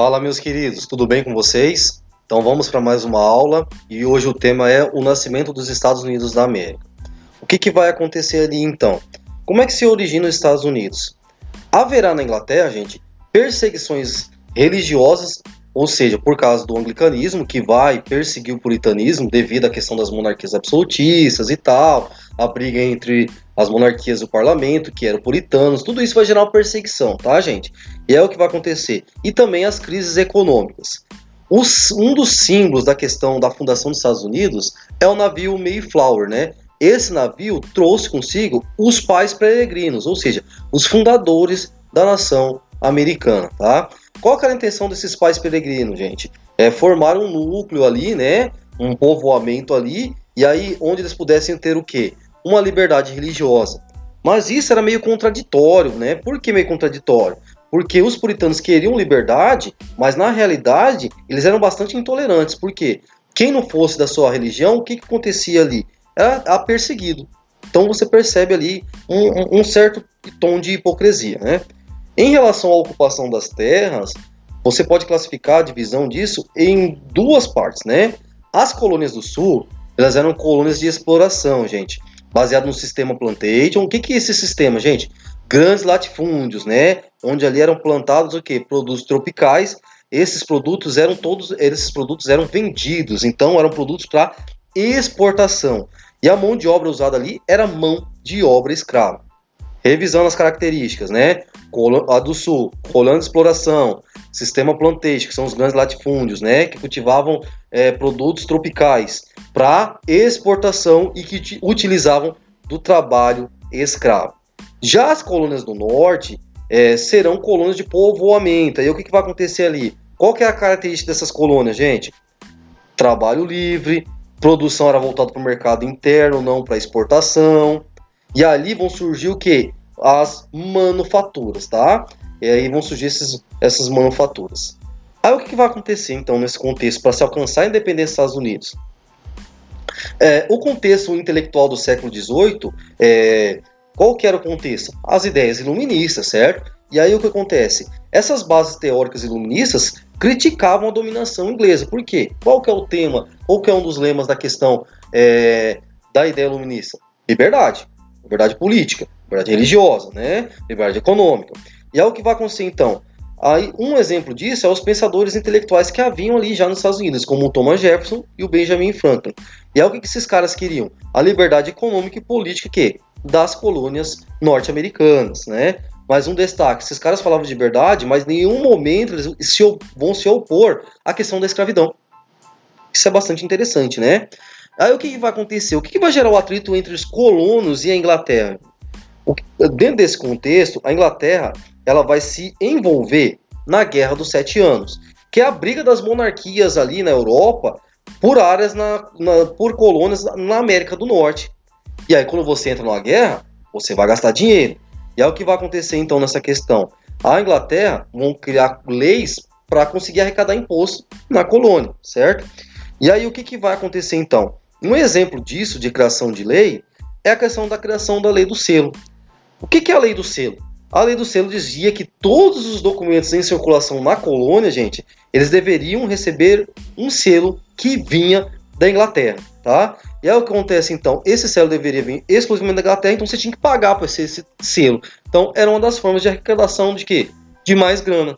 Fala, meus queridos, tudo bem com vocês? Então vamos para mais uma aula e hoje o tema é o nascimento dos Estados Unidos da América. O que, que vai acontecer ali então? Como é que se origina os Estados Unidos? Haverá na Inglaterra, gente, perseguições religiosas, ou seja, por causa do anglicanismo, que vai perseguir o puritanismo devido à questão das monarquias absolutistas e tal, a briga entre as monarquias do parlamento, que eram puritanos, tudo isso vai gerar uma perseguição, tá, gente? E é o que vai acontecer. E também as crises econômicas. Os, um dos símbolos da questão da fundação dos Estados Unidos é o navio Mayflower, né? Esse navio trouxe consigo os pais peregrinos, ou seja, os fundadores da nação americana, tá? Qual era a intenção desses pais peregrinos, gente? É formar um núcleo ali, né? Um povoamento ali, e aí onde eles pudessem ter o quê? Uma liberdade religiosa. Mas isso era meio contraditório, né? Por que meio contraditório? Porque os puritanos queriam liberdade, mas na realidade eles eram bastante intolerantes. Por quê? Quem não fosse da sua religião, o que, que acontecia ali? Era perseguido. Então você percebe ali um, um, certo tom de hipocrisia, né? Em relação à ocupação das terras, você pode classificar a divisão disso em duas partes, né? As colônias do sul, elas eram colônias de exploração, gente baseado no sistema plantation. O que, que é esse sistema, gente? Grandes latifúndios, né? Onde ali eram plantados o que? Produtos tropicais. Esses produtos eram todos, esses produtos eram vendidos, então eram produtos para exportação. E a mão de obra usada ali era mão de obra escrava. Revisando as características, né? A do sul, de exploração, sistema plantation, que são os grandes latifúndios, né? Que cultivavam é, produtos tropicais para exportação e que utilizavam do trabalho escravo. Já as colônias do norte é, serão colônias de povoamento. E o que, que vai acontecer ali? Qual que é a característica dessas colônias, gente? Trabalho livre, produção era voltada para o mercado interno, não para exportação. E ali vão surgir o que? As manufaturas, tá? E aí vão surgir esses, essas manufaturas. Aí o que, que vai acontecer então nesse contexto para se alcançar a independência dos Estados Unidos? É, o contexto intelectual do século XVIII, é, qual que era o contexto? As ideias iluministas, certo? E aí o que acontece? Essas bases teóricas iluministas criticavam a dominação inglesa. Por quê? Qual que é o tema? Qual que é um dos lemas da questão é, da ideia iluminista? Liberdade. Liberdade política, liberdade religiosa, né? liberdade econômica. E é o que vai acontecer então? Aí, um exemplo disso é os pensadores intelectuais que haviam ali já nos Estados Unidos, como o Thomas Jefferson e o Benjamin Franklin. E é o que esses caras queriam? A liberdade econômica e política que das colônias norte-americanas, né? Mas um destaque, esses caras falavam de liberdade, mas em nenhum momento eles se, vão se opor à questão da escravidão. Isso é bastante interessante, né? Aí o que, que vai acontecer? O que, que vai gerar o atrito entre os colonos e a Inglaterra? Dentro desse contexto, a Inglaterra ela vai se envolver na Guerra dos Sete Anos, que é a briga das monarquias ali na Europa por áreas, na, na, por colônias na América do Norte. E aí, quando você entra numa guerra, você vai gastar dinheiro. E é o que vai acontecer então nessa questão. A Inglaterra vão criar leis para conseguir arrecadar imposto na colônia, certo? E aí o que, que vai acontecer então? Um exemplo disso, de criação de lei, é a questão da criação da lei do selo. O que, que é a lei do selo? A lei do selo dizia que todos os documentos em circulação na colônia, gente, eles deveriam receber um selo que vinha da Inglaterra, tá? E aí o que acontece então? Esse selo deveria vir exclusivamente da Inglaterra, então você tinha que pagar para esse, esse selo. Então era uma das formas de arrecadação de quê? De mais grana.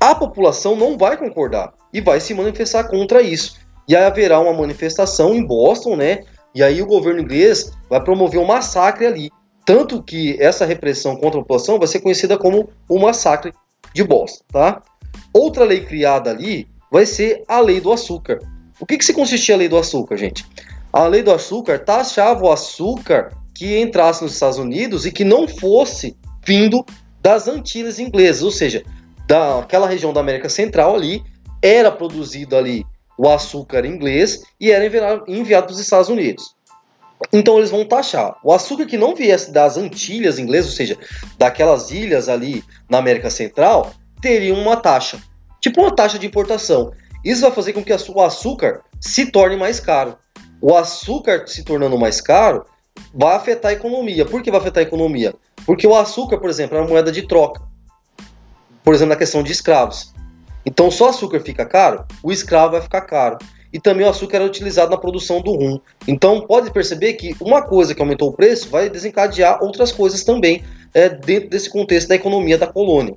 A população não vai concordar e vai se manifestar contra isso. E aí haverá uma manifestação em Boston, né? E aí o governo inglês vai promover um massacre ali. Tanto que essa repressão contra a população vai ser conhecida como o massacre de Boston, tá? Outra lei criada ali vai ser a lei do açúcar. O que, que se consistia a lei do açúcar, gente? A lei do açúcar taxava o açúcar que entrasse nos Estados Unidos e que não fosse vindo das Antilhas inglesas, ou seja, daquela região da América Central ali, era produzido ali o açúcar inglês e era enviado para os Estados Unidos. Então eles vão taxar. O açúcar que não viesse das Antilhas inglesas, ou seja, daquelas ilhas ali na América Central, teria uma taxa. Tipo uma taxa de importação. Isso vai fazer com que o açúcar se torne mais caro. O açúcar se tornando mais caro vai afetar a economia. Por que vai afetar a economia? Porque o açúcar, por exemplo, é uma moeda de troca. Por exemplo, na questão de escravos. Então, só açúcar fica caro, o escravo vai ficar caro. E também o açúcar era utilizado na produção do rum. Então, pode perceber que uma coisa que aumentou o preço vai desencadear outras coisas também é, dentro desse contexto da economia da colônia.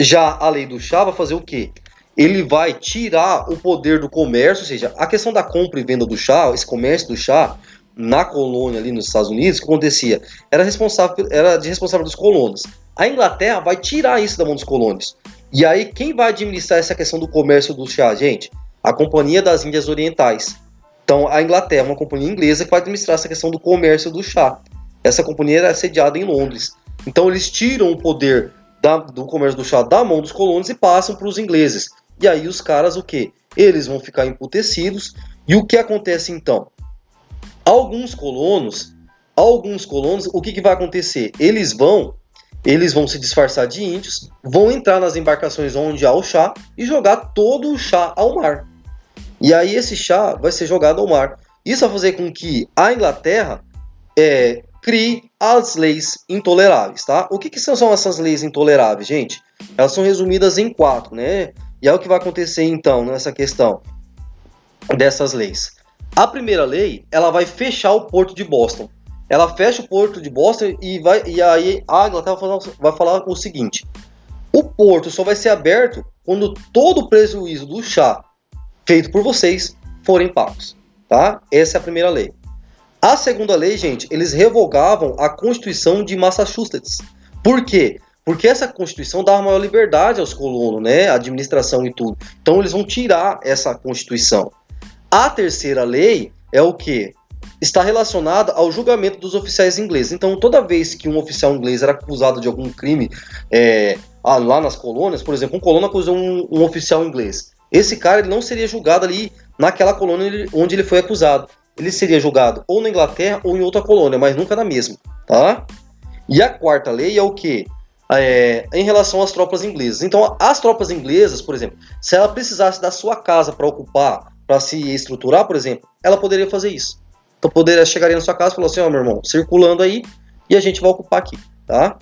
Já a lei do chá vai fazer o quê? Ele vai tirar o poder do comércio, ou seja, a questão da compra e venda do chá, esse comércio do chá, na colônia ali nos Estados Unidos, o que acontecia? Era, responsável, era de responsável dos colonos. A Inglaterra vai tirar isso da mão dos colonos. E aí, quem vai administrar essa questão do comércio do chá, gente? A Companhia das Índias Orientais. Então, a Inglaterra é uma companhia inglesa que vai administrar essa questão do comércio do chá. Essa companhia era sediada em Londres. Então, eles tiram o poder da, do comércio do chá da mão dos colonos e passam para os ingleses. E aí, os caras, o que? Eles vão ficar emputecidos. E o que acontece então? Alguns colonos, alguns colonos, o que, que vai acontecer? Eles vão eles vão se disfarçar de índios, vão entrar nas embarcações onde há o chá e jogar todo o chá ao mar. E aí esse chá vai ser jogado ao mar. Isso vai fazer com que a Inglaterra é, crie as leis intoleráveis, tá? O que, que são essas leis intoleráveis, gente? Elas são resumidas em quatro, né? E é o que vai acontecer então nessa questão dessas leis. A primeira lei, ela vai fechar o porto de Boston. Ela fecha o porto de Boston e vai e aí a Inglaterra vai falar o seguinte: o porto só vai ser aberto quando todo o prejuízo do chá feito por vocês forem pagos, tá? Essa é a primeira lei. A segunda lei, gente, eles revogavam a Constituição de Massachusetts. Por quê? Porque essa Constituição dava maior liberdade aos colonos, né? A administração e tudo. Então eles vão tirar essa Constituição. A terceira lei é o que? Está relacionada ao julgamento dos oficiais ingleses. Então, toda vez que um oficial inglês era acusado de algum crime é, lá nas colônias, por exemplo, um colono acusou um, um oficial inglês. Esse cara ele não seria julgado ali naquela colônia onde ele foi acusado. Ele seria julgado ou na Inglaterra ou em outra colônia, mas nunca na mesma, tá? E a quarta lei é o que? É, em relação às tropas inglesas. Então, as tropas inglesas, por exemplo, se ela precisasse da sua casa para ocupar para se estruturar, por exemplo, ela poderia fazer isso. Então poderia chegaria na sua casa e falar assim, ó, oh, meu irmão, circulando aí e a gente vai ocupar aqui, tá?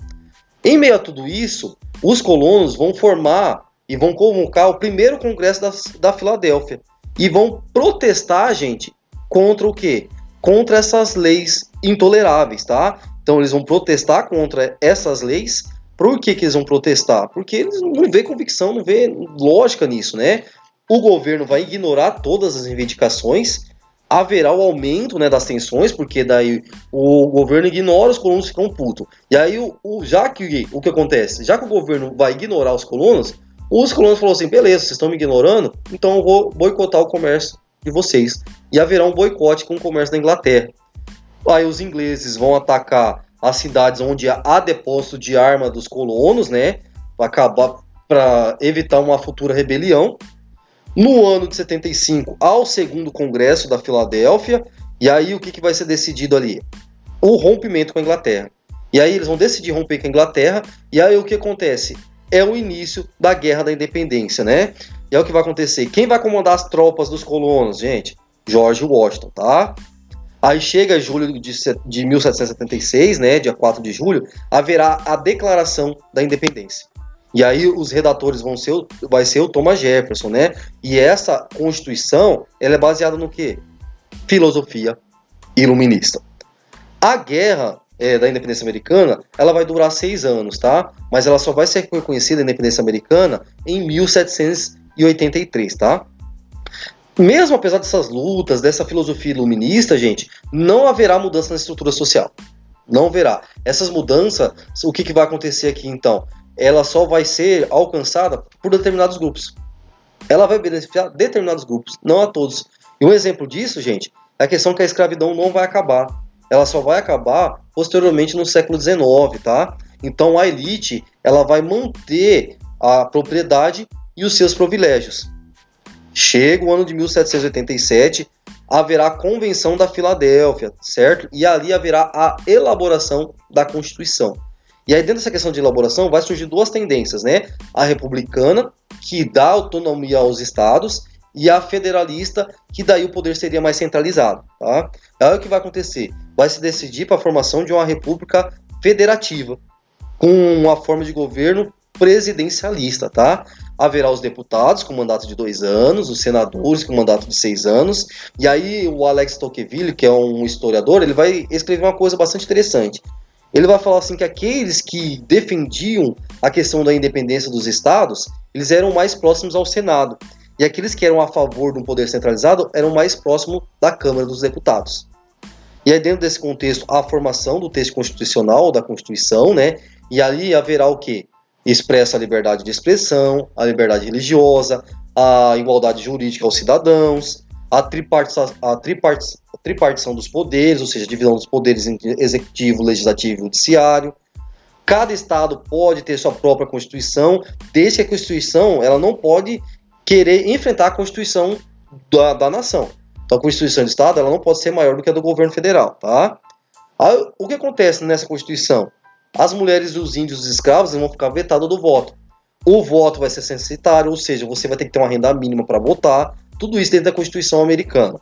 Em meio a tudo isso, os colonos vão formar e vão convocar o primeiro congresso da, da Filadélfia e vão protestar, gente, contra o quê? Contra essas leis intoleráveis, tá? Então eles vão protestar contra essas leis. Por que, que eles vão protestar? Porque eles não vê convicção, não vê lógica nisso, né? o governo vai ignorar todas as reivindicações, haverá o aumento né, das tensões, porque daí o governo ignora, os colonos ficam putos. E aí, o, o, já que o que acontece? Já que o governo vai ignorar os colonos, os colonos falaram assim: beleza, vocês estão me ignorando, então eu vou boicotar o comércio de vocês. E haverá um boicote com o comércio da Inglaterra. Aí os ingleses vão atacar as cidades onde há depósito de arma dos colonos, né? Para acabar para evitar uma futura rebelião. No ano de 75, ao segundo congresso da Filadélfia, e aí o que, que vai ser decidido ali? O rompimento com a Inglaterra. E aí eles vão decidir romper com a Inglaterra, e aí o que acontece? É o início da Guerra da Independência, né? E é o que vai acontecer. Quem vai comandar as tropas dos colonos, gente? George Washington, tá? Aí chega julho de, de 1776, né, dia 4 de julho, haverá a Declaração da Independência. E aí os redatores vão ser, vai ser o Thomas Jefferson, né? E essa Constituição, ela é baseada no quê? Filosofia iluminista. A guerra é, da independência americana, ela vai durar seis anos, tá? Mas ela só vai ser reconhecida a independência americana em 1783, tá? Mesmo apesar dessas lutas, dessa filosofia iluminista, gente, não haverá mudança na estrutura social. Não haverá. Essas mudanças, o que, que vai acontecer aqui então? ela só vai ser alcançada por determinados grupos. Ela vai beneficiar determinados grupos, não a todos. E um exemplo disso, gente, é a questão que a escravidão não vai acabar. Ela só vai acabar posteriormente no século XIX, tá? Então a elite, ela vai manter a propriedade e os seus privilégios. Chega o ano de 1787, haverá a Convenção da Filadélfia, certo? E ali haverá a elaboração da Constituição. E aí, dentro dessa questão de elaboração, vai surgir duas tendências, né? A republicana, que dá autonomia aos estados, e a federalista, que daí o poder seria mais centralizado, tá? Aí o que vai acontecer? Vai se decidir para a formação de uma república federativa, com uma forma de governo presidencialista, tá? haverá os deputados com mandato de dois anos, os senadores com mandato de seis anos, e aí o Alex Tocqueville, que é um historiador, ele vai escrever uma coisa bastante interessante. Ele vai falar assim que aqueles que defendiam a questão da independência dos estados, eles eram mais próximos ao Senado, e aqueles que eram a favor de um poder centralizado eram mais próximos da Câmara dos Deputados. E aí dentro desse contexto, a formação do texto constitucional, da Constituição, né? E ali haverá o quê? expressa a liberdade de expressão, a liberdade religiosa, a igualdade jurídica aos cidadãos, a, tripartição, a, tripartição, dos poderes, ou seja, divisão dos poderes em executivo, legislativo e judiciário. Cada estado pode ter sua própria constituição, desde que a constituição ela não pode querer enfrentar a constituição da, da nação. Então, a constituição do estado ela não pode ser maior do que a do governo federal, tá? Aí, o que acontece nessa constituição? as mulheres dos índios e escravos vão ficar vetadas do voto. O voto vai ser censitário, ou seja, você vai ter que ter uma renda mínima para votar. Tudo isso dentro da Constituição americana.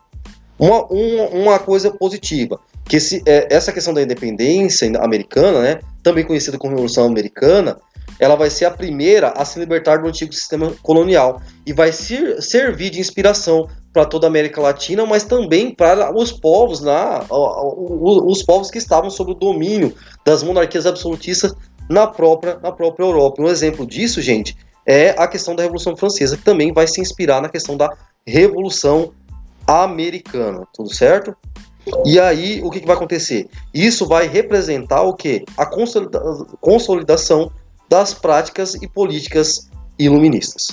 Uma, uma, uma coisa positiva, que esse, é, essa questão da independência americana, né, também conhecida como Revolução Americana, ela vai ser a primeira a se libertar do antigo sistema colonial e vai ser, servir de inspiração para toda a América Latina, mas também para os povos, na, os povos que estavam sob o domínio das monarquias absolutistas na própria, na própria Europa. Um exemplo disso, gente, é a questão da Revolução Francesa, que também vai se inspirar na questão da Revolução Americana, tudo certo? E aí, o que, que vai acontecer? Isso vai representar o que? A consolidação das práticas e políticas iluministas.